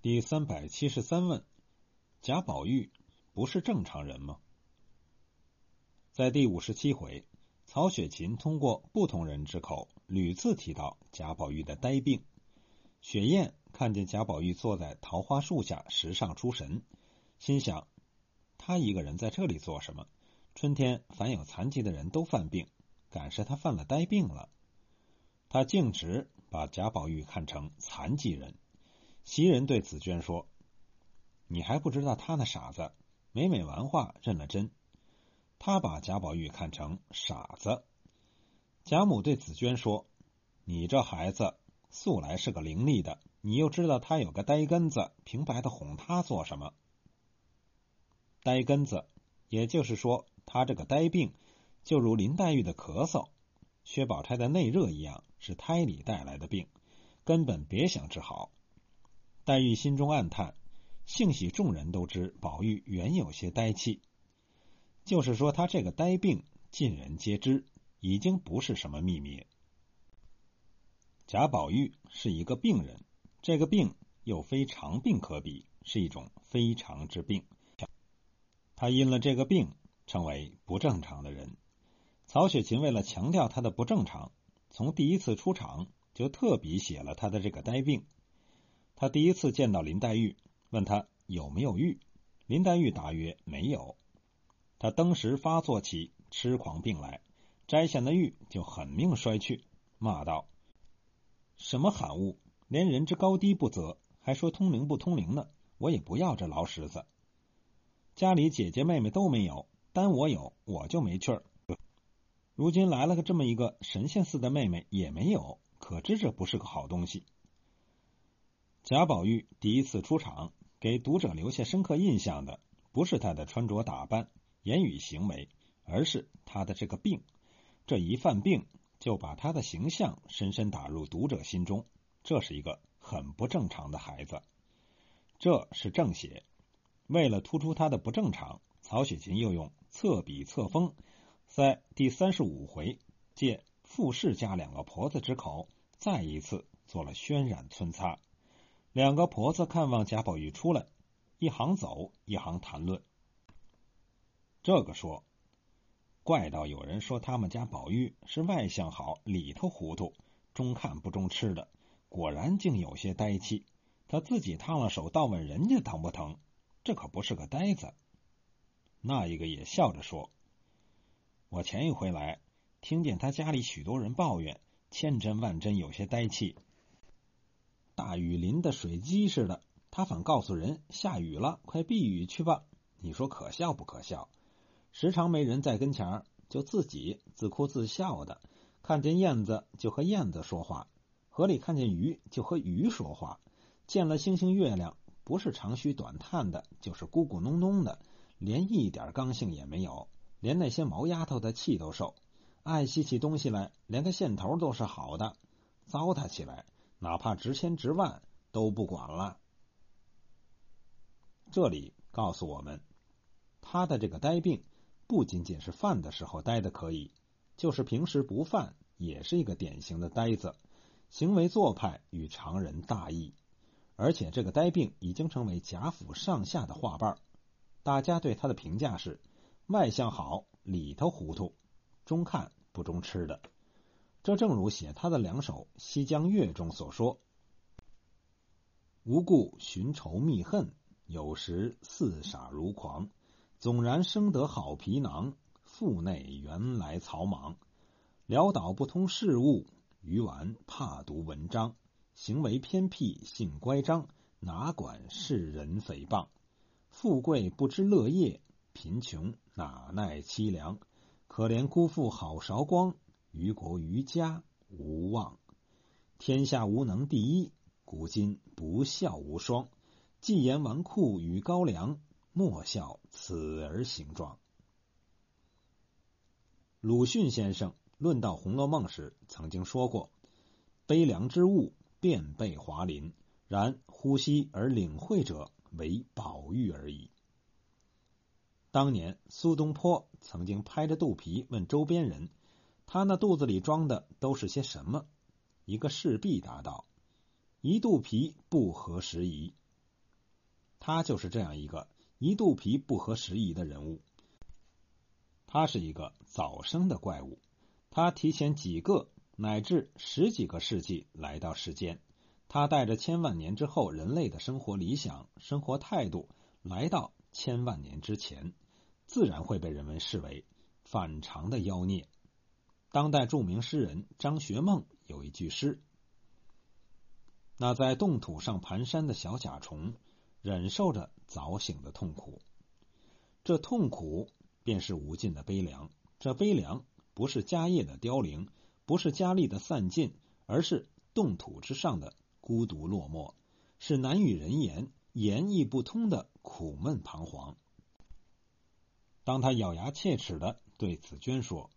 第三百七十三问：贾宝玉不是正常人吗？在第五十七回，曹雪芹通过不同人之口屡次提到贾宝玉的呆病。雪雁看见贾宝玉坐在桃花树下石上出神，心想：他一个人在这里做什么？春天凡有残疾的人都犯病，敢是他犯了呆病了。他径直把贾宝玉看成残疾人。袭人对紫娟说：“你还不知道他那傻子，每每玩话认了真。他把贾宝玉看成傻子。”贾母对紫娟说：“你这孩子素来是个伶俐的，你又知道他有个呆根子，平白的哄他做什么？呆根子，也就是说，他这个呆病，就如林黛玉的咳嗽、薛宝钗的内热一样，是胎里带来的病，根本别想治好。”黛玉心中暗叹，幸喜众人都知宝玉原有些呆气，就是说他这个呆病，尽人皆知，已经不是什么秘密。贾宝玉是一个病人，这个病又非常病可比，是一种非常之病。他因了这个病，成为不正常的人。曹雪芹为了强调他的不正常，从第一次出场就特别写了他的这个呆病。他第一次见到林黛玉，问他有没有玉，林黛玉答曰没有。他当时发作起痴狂病来，摘下那玉就狠命摔去，骂道：“什么罕物，连人之高低不择，还说通灵不通灵呢？我也不要这老石子。家里姐姐妹妹都没有，单我有，我就没趣儿。如今来了个这么一个神仙似的妹妹，也没有，可知这不是个好东西。”贾宝玉第一次出场，给读者留下深刻印象的，不是他的穿着打扮、言语行为，而是他的这个病。这一犯病，就把他的形象深深打入读者心中。这是一个很不正常的孩子，这是正写。为了突出他的不正常，曹雪芹又用侧笔侧锋，在第三十五回借傅氏家两个婆子之口，再一次做了渲染皴擦。两个婆子看望贾宝玉出来，一行走，一行谈论。这个说，怪道有人说他们家宝玉是外向好，里头糊涂，中看不中吃的。果然竟有些呆气。他自己烫了手，倒问人家疼不疼？这可不是个呆子。那一个也笑着说：“我前一回来，听见他家里许多人抱怨，千真万真有些呆气。”大雨淋的水鸡似的，他反告诉人下雨了，快避雨去吧。你说可笑不可笑？时常没人在跟前儿就自己自哭自笑的。看见燕子就和燕子说话，河里看见鱼就和鱼说话。见了星星月亮，不是长吁短叹的，就是咕咕哝哝的，连一点刚性也没有，连那些毛丫头的气都受。爱惜起东西来，连个线头都是好的，糟蹋起来。哪怕值千值万都不管了。这里告诉我们，他的这个呆病不仅仅是犯的时候呆的可以，就是平时不犯也是一个典型的呆子，行为做派与常人大异。而且这个呆病已经成为贾府上下的话瓣大家对他的评价是：外向好，里头糊涂，中看不中吃的。这正如写他的两首《西江月》中所说：“无故寻仇觅恨，有时似傻如狂。纵然生得好皮囊，腹内原来草莽。潦倒不通事物，愚顽怕读文章。行为偏僻，性乖张，哪管世人诽谤？富贵不知乐业，贫穷哪耐凄凉？可怜辜负好韶光。”于国于家无望，天下无能第一。古今不孝无双，既言纨绔与高粱，莫笑此儿形状。鲁迅先生论到《红楼梦》时曾经说过：“悲凉之物遍被华林，然呼吸而领会者为宝玉而已。”当年苏东坡曾经拍着肚皮问周边人。他那肚子里装的都是些什么？一个侍婢答道：“一肚皮不合时宜。”他就是这样一个一肚皮不合时宜的人物。他是一个早生的怪物，他提前几个乃至十几个世纪来到世间，他带着千万年之后人类的生活理想、生活态度来到千万年之前，自然会被人们视为反常的妖孽。当代著名诗人张学梦有一句诗：“那在冻土上蹒跚的小甲虫，忍受着早醒的痛苦，这痛苦便是无尽的悲凉。这悲凉不是家业的凋零，不是家力的散尽，而是冻土之上的孤独落寞，是难与人言、言意不通的苦闷彷徨。”当他咬牙切齿的对紫娟说。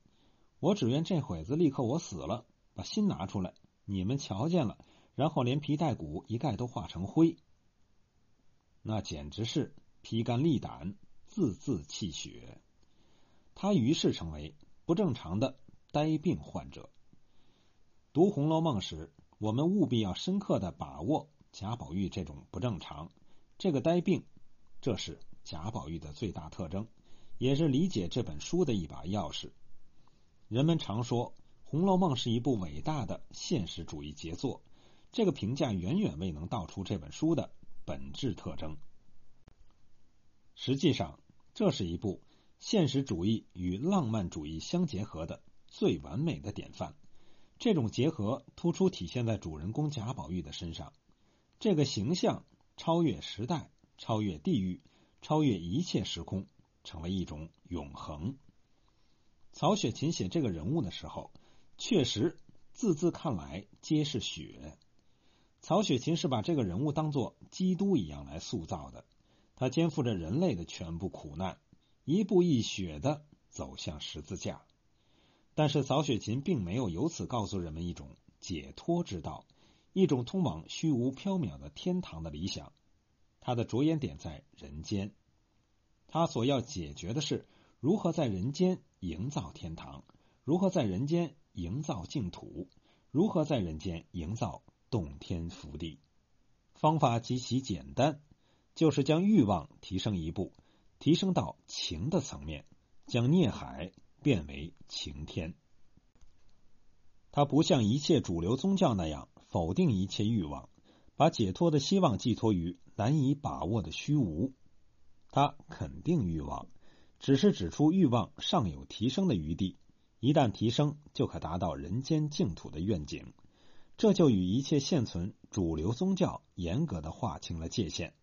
我只愿这会子立刻我死了，把心拿出来，你们瞧见了，然后连皮带骨一概都化成灰。那简直是披肝沥胆，字字泣血。他于是成为不正常的呆病患者。读《红楼梦》时，我们务必要深刻的把握贾宝玉这种不正常，这个呆病，这是贾宝玉的最大特征，也是理解这本书的一把钥匙。人们常说《红楼梦》是一部伟大的现实主义杰作，这个评价远远未能道出这本书的本质特征。实际上，这是一部现实主义与浪漫主义相结合的最完美的典范。这种结合突出体现在主人公贾宝玉的身上，这个形象超越时代、超越地域、超越一切时空，成为一种永恒。曹雪芹写这个人物的时候，确实字字看来皆是血。曹雪芹是把这个人物当做基督一样来塑造的，他肩负着人类的全部苦难，一步一血的走向十字架。但是曹雪芹并没有由此告诉人们一种解脱之道，一种通往虚无缥缈的天堂的理想。他的着眼点在人间，他所要解决的是。如何在人间营造天堂？如何在人间营造净土？如何在人间营造洞天福地？方法极其简单，就是将欲望提升一步，提升到情的层面，将孽海变为晴天。他不像一切主流宗教那样否定一切欲望，把解脱的希望寄托于难以把握的虚无。他肯定欲望。只是指出欲望尚有提升的余地，一旦提升，就可达到人间净土的愿景。这就与一切现存主流宗教严格的划清了界限。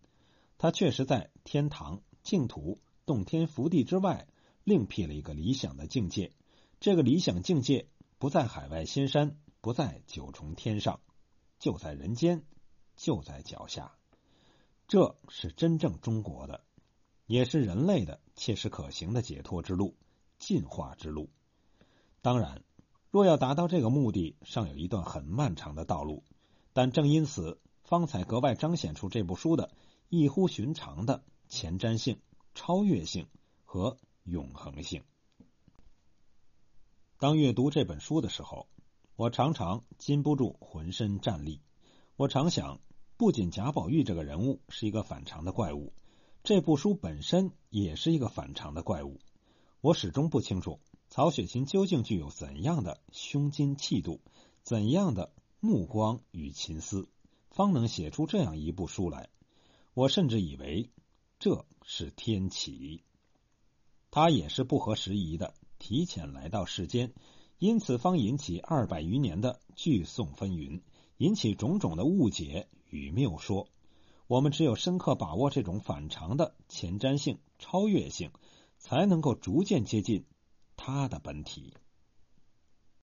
他确实在天堂、净土、洞天福地之外，另辟了一个理想的境界。这个理想境界不在海外仙山，不在九重天上，就在人间，就在脚下。这是真正中国的。也是人类的切实可行的解脱之路、进化之路。当然，若要达到这个目的，尚有一段很漫长的道路。但正因此，方才格外彰显出这部书的异乎寻常的前瞻性、超越性和永恒性。当阅读这本书的时候，我常常禁不住浑身战栗。我常想，不仅贾宝玉这个人物是一个反常的怪物。这部书本身也是一个反常的怪物，我始终不清楚曹雪芹究竟具有怎样的胸襟气度，怎样的目光与情思，方能写出这样一部书来。我甚至以为这是天启，他也是不合时宜的提前来到世间，因此方引起二百余年的聚讼纷纭，引起种种的误解与谬说。我们只有深刻把握这种反常的前瞻性、超越性，才能够逐渐接近它的本体。